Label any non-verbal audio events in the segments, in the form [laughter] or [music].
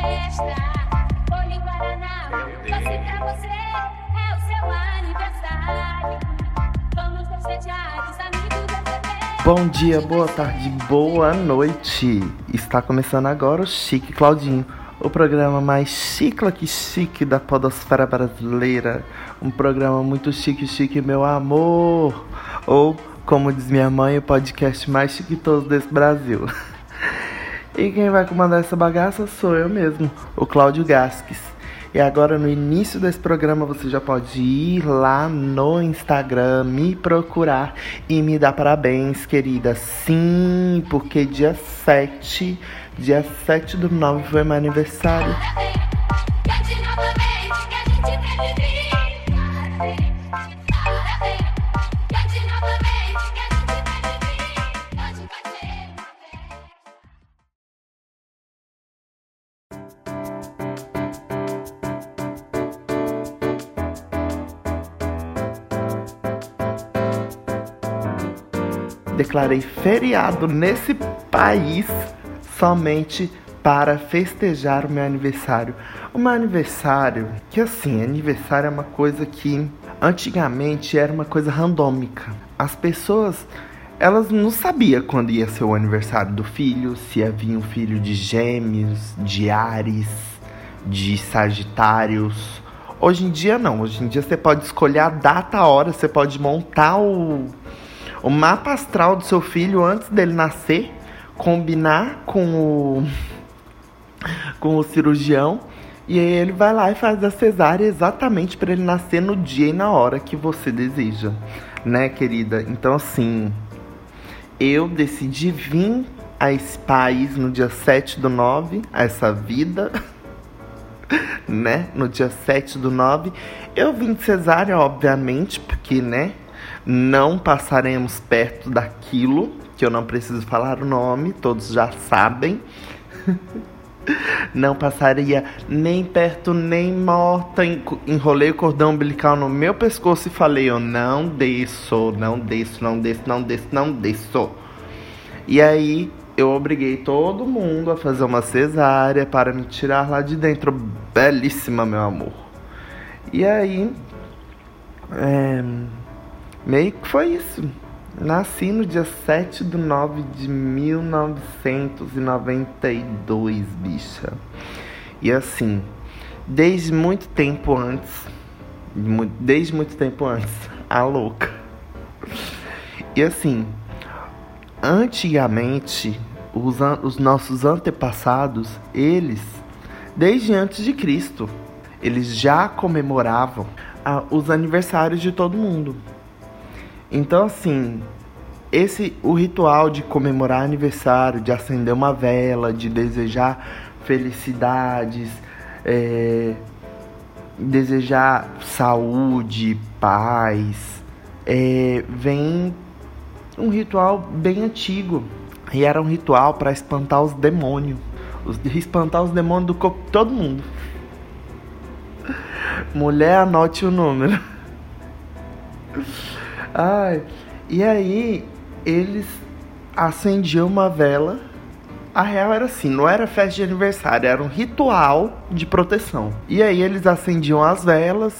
festa. Olho Guaraná, doce pra você, é o seu aniversário. Vamos festejar, os amigos da TV. Bom dia, boa tarde, boa noite. Está começando agora o Chique Claudinho, o programa mais chicla que chique da podosfera brasileira. Um programa muito chique, chique, meu amor. Ou, como diz minha mãe, o podcast mais chiquitoso desse Brasil. [laughs] E quem vai comandar essa bagaça sou eu mesmo, o Cláudio Gasques. E agora no início desse programa você já pode ir lá no Instagram, me procurar e me dar parabéns, querida. Sim, porque dia 7, dia 7 do 9 foi meu aniversário. Declarei feriado nesse país somente para festejar o meu aniversário. O meu aniversário, que assim, aniversário é uma coisa que antigamente era uma coisa randômica. As pessoas, elas não sabiam quando ia ser o aniversário do filho, se ia vir um filho de gêmeos, de ares, de sagitários. Hoje em dia não, hoje em dia você pode escolher a data, a hora, você pode montar o, o mapa astral do seu filho antes dele nascer, combinar com o com o cirurgião e aí ele vai lá e faz a cesárea exatamente para ele nascer no dia e na hora que você deseja, né, querida? Então assim, eu decidi vir a esse país no dia 7 do 9, a essa vida, [laughs] né? No dia 7 do 9. Eu vim de cesárea, obviamente, porque, né? Não passaremos perto daquilo, que eu não preciso falar o nome, todos já sabem. [laughs] Não passaria nem perto nem morta. Enrolei o cordão umbilical no meu pescoço e falei: Eu não desço, não desço, não desço, não desço, não desço. E aí eu obriguei todo mundo a fazer uma cesárea para me tirar lá de dentro. Belíssima, meu amor. E aí. É, meio que foi isso. Nasci no dia 7 de 9 de 1992, bicha. E assim, desde muito tempo antes, desde muito tempo antes, [laughs] a louca. E assim, antigamente, os, os nossos antepassados, eles, desde antes de Cristo, eles já comemoravam ah, os aniversários de todo mundo. Então, assim, esse o ritual de comemorar aniversário, de acender uma vela, de desejar felicidades, é, desejar saúde, paz, é, vem um ritual bem antigo. E era um ritual para espantar os demônios. Os, espantar os demônios do corpo de todo mundo. Mulher, anote o número. Ai, e aí eles acendiam uma vela. A real era assim, não era festa de aniversário, era um ritual de proteção. E aí eles acendiam as velas,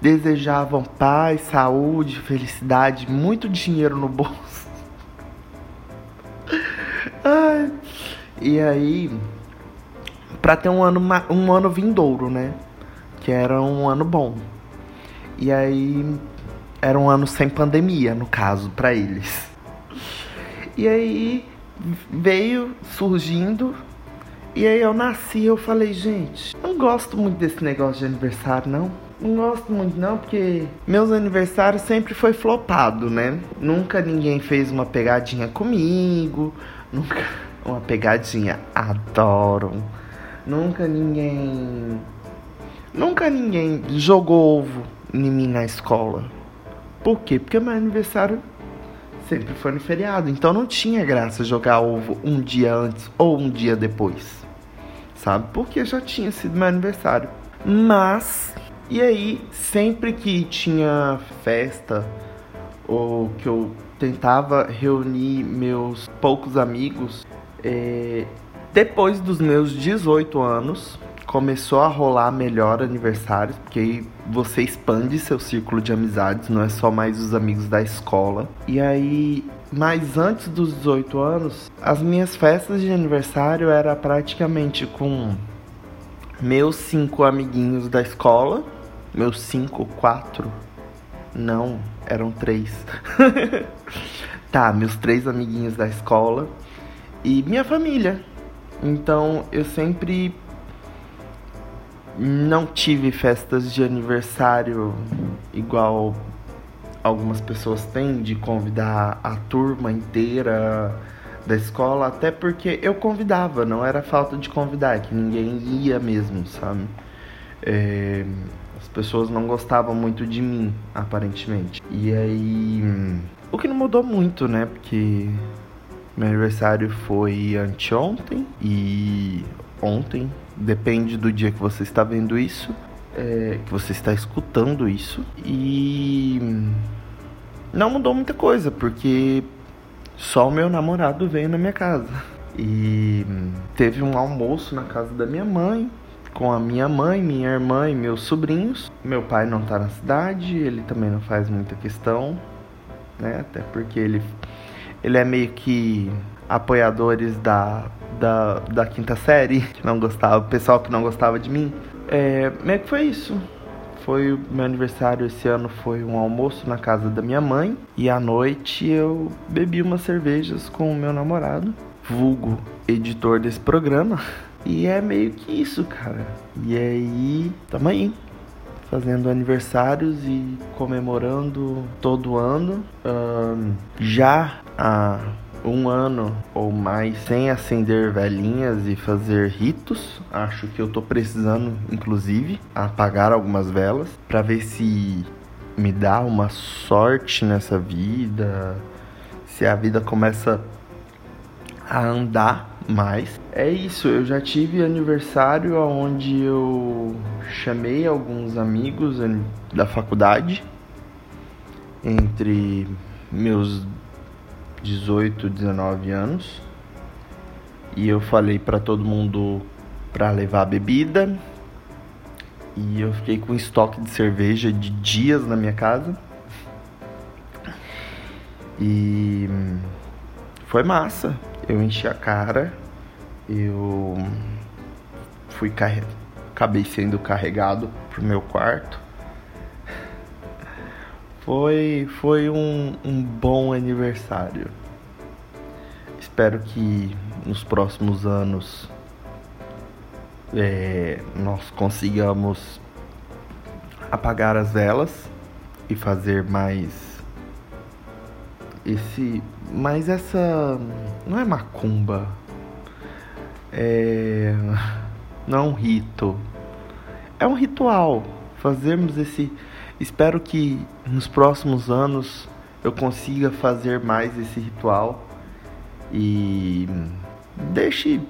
desejavam paz, saúde, felicidade, muito dinheiro no bolso. [laughs] Ai, e aí, pra ter um ano, um ano vindouro, né? Que era um ano bom. E aí, era um ano sem pandemia, no caso, pra eles. E aí veio surgindo. E aí eu nasci eu falei, gente, não gosto muito desse negócio de aniversário, não. Não gosto muito não, porque meus aniversários sempre foi flopado, né? Nunca ninguém fez uma pegadinha comigo. Nunca. [laughs] Uma pegadinha. Adoro. Nunca ninguém. Nunca ninguém jogou ovo em mim na escola. Por quê? Porque meu aniversário sempre foi no feriado. Então não tinha graça jogar ovo um dia antes ou um dia depois. Sabe? Porque já tinha sido meu aniversário. Mas, e aí, sempre que tinha festa ou que eu tentava reunir meus poucos amigos, é, depois dos meus 18 anos, começou a rolar melhor aniversários, porque aí você expande seu círculo de amizades, não é só mais os amigos da escola. E aí, mas antes dos 18 anos, as minhas festas de aniversário era praticamente com meus cinco amiguinhos da escola, meus cinco, quatro, não, eram três. [laughs] tá, meus três amiguinhos da escola e minha família. Então eu sempre não tive festas de aniversário igual algumas pessoas têm de convidar a turma inteira da escola, até porque eu convidava, não era falta de convidar, é que ninguém ia mesmo, sabe? É, as pessoas não gostavam muito de mim, aparentemente. E aí. O que não mudou muito, né? Porque meu aniversário foi anteontem e ontem, depende do dia que você está vendo isso, é, que você está escutando isso. E não mudou muita coisa, porque só o meu namorado veio na minha casa. E teve um almoço na casa da minha mãe, com a minha mãe, minha irmã e meus sobrinhos. Meu pai não tá na cidade, ele também não faz muita questão, né? Até porque ele, ele é meio que apoiadores da, da, da quinta série, que não gostava, o pessoal que não gostava de mim. É, meio que foi isso. Foi meu aniversário esse ano foi um almoço na casa da minha mãe e à noite eu bebi umas cervejas com o meu namorado, vulgo editor desse programa. E é meio que isso, cara. E aí, tamo aí. Fazendo aniversários e comemorando todo ano. Um, já há um ano ou mais sem acender velhinhas e fazer ritos. Acho que eu tô precisando, inclusive, apagar algumas velas para ver se me dá uma sorte nessa vida, se a vida começa a andar mais. É isso, eu já tive aniversário onde eu chamei alguns amigos da faculdade entre meus 18, 19 anos. E eu falei para todo mundo para levar bebida. E eu fiquei com estoque de cerveja de dias na minha casa. E foi massa. Eu enchi a cara, eu fui carre... acabei sendo carregado pro meu quarto. Foi, foi um, um bom aniversário. Espero que nos próximos anos é, nós consigamos apagar as velas e fazer mais esse. Mas essa. Não é macumba. É. Não é um rito. É um ritual. Fazermos esse. Espero que nos próximos anos eu consiga fazer mais esse ritual e deixe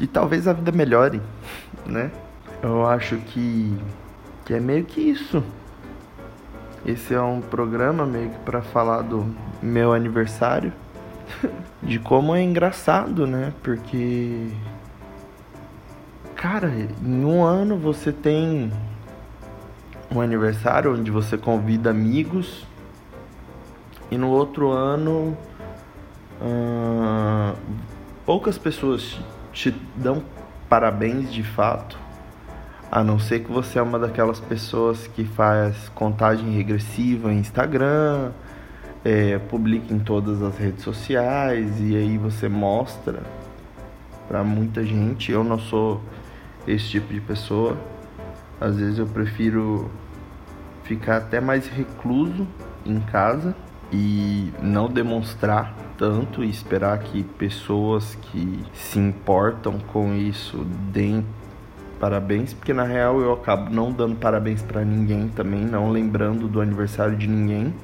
e talvez a vida melhore, né? Eu acho que que é meio que isso. Esse é um programa meio que para falar do meu aniversário, [laughs] de como é engraçado, né? Porque cara, em um ano você tem um aniversário onde você convida amigos e no outro ano hum, poucas pessoas te dão parabéns de fato a não ser que você é uma daquelas pessoas que faz contagem regressiva em Instagram, é, publica em todas as redes sociais e aí você mostra para muita gente. Eu não sou esse tipo de pessoa. Às vezes eu prefiro ficar até mais recluso em casa e não demonstrar tanto e esperar que pessoas que se importam com isso deem parabéns, porque na real eu acabo não dando parabéns para ninguém também, não lembrando do aniversário de ninguém.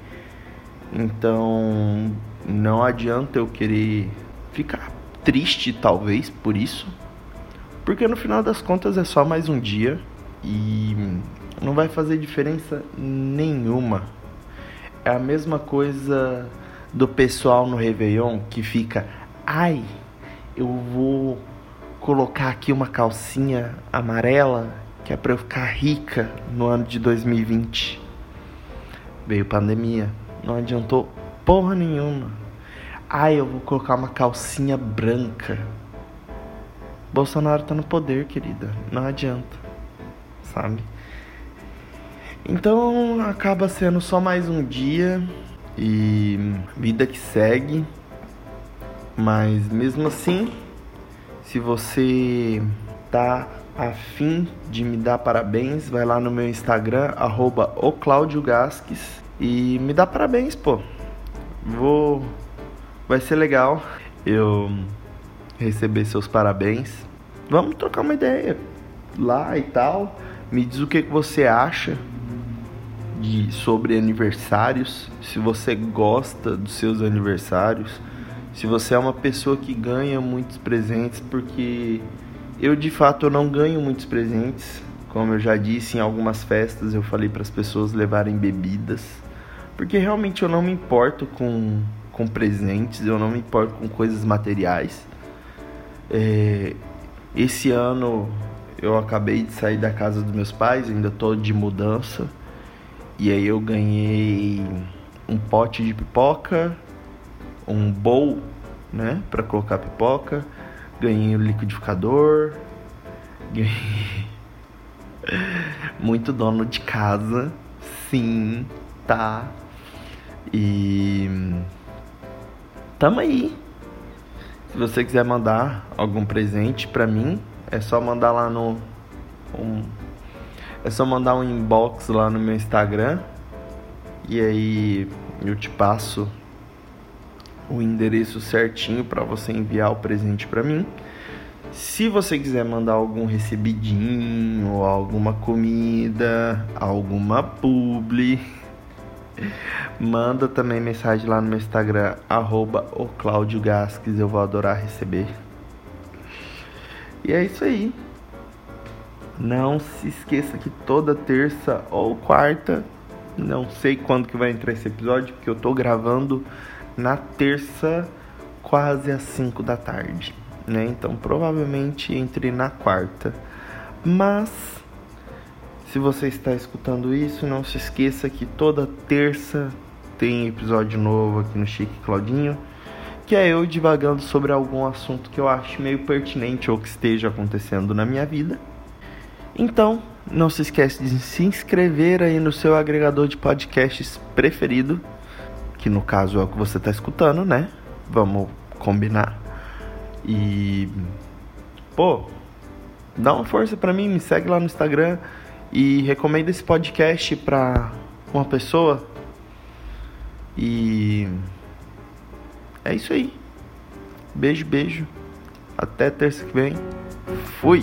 Então, não adianta eu querer ficar triste talvez por isso, porque no final das contas é só mais um dia e não vai fazer diferença nenhuma. É a mesma coisa do pessoal no Réveillon que fica, ai, eu vou colocar aqui uma calcinha amarela que é para eu ficar rica no ano de 2020. Veio pandemia, não adiantou porra nenhuma. Ai, eu vou colocar uma calcinha branca. Bolsonaro tá no poder, querida. Não adianta. Sabe? Então acaba sendo só mais um dia e vida que segue. Mas mesmo assim, se você tá afim de me dar parabéns, vai lá no meu Instagram, arroba e me dá parabéns, pô. Vou. Vai ser legal eu receber seus parabéns. Vamos trocar uma ideia lá e tal. Me diz o que, você acha de, sobre aniversários, se você gosta dos seus aniversários, se você é uma pessoa que ganha muitos presentes, porque eu de fato eu não ganho muitos presentes, como eu já disse em algumas festas, eu falei para as pessoas levarem bebidas, porque realmente eu não me importo com, com presentes, eu não me importo com coisas materiais. É, esse ano eu acabei de sair da casa dos meus pais, ainda tô de mudança. E aí eu ganhei um pote de pipoca, um bowl, né, para colocar pipoca. Ganhei o liquidificador. Ganhei [laughs] muito dono de casa, sim, tá. E tamo aí. Se você quiser mandar algum presente para mim, é só mandar lá no um, é só mandar um inbox lá no meu Instagram e aí eu te passo o endereço certinho para você enviar o presente para mim. Se você quiser mandar algum recebidinho, alguma comida, alguma publi, [laughs] manda também mensagem lá no meu Instagram, arroba eu vou adorar receber. E é isso aí. Não se esqueça que toda terça ou quarta, não sei quando que vai entrar esse episódio, porque eu tô gravando na terça quase às 5 da tarde, né? Então provavelmente entre na quarta. Mas se você está escutando isso, não se esqueça que toda terça tem episódio novo aqui no Chique Claudinho, que é eu divagando sobre algum assunto que eu acho meio pertinente ou que esteja acontecendo na minha vida. Então, não se esqueça de se inscrever aí no seu agregador de podcasts preferido, que no caso é o que você está escutando, né? Vamos combinar. E pô, dá uma força para mim, me segue lá no Instagram e recomenda esse podcast para uma pessoa. E é isso aí. Beijo, beijo. Até terça que vem. Fui.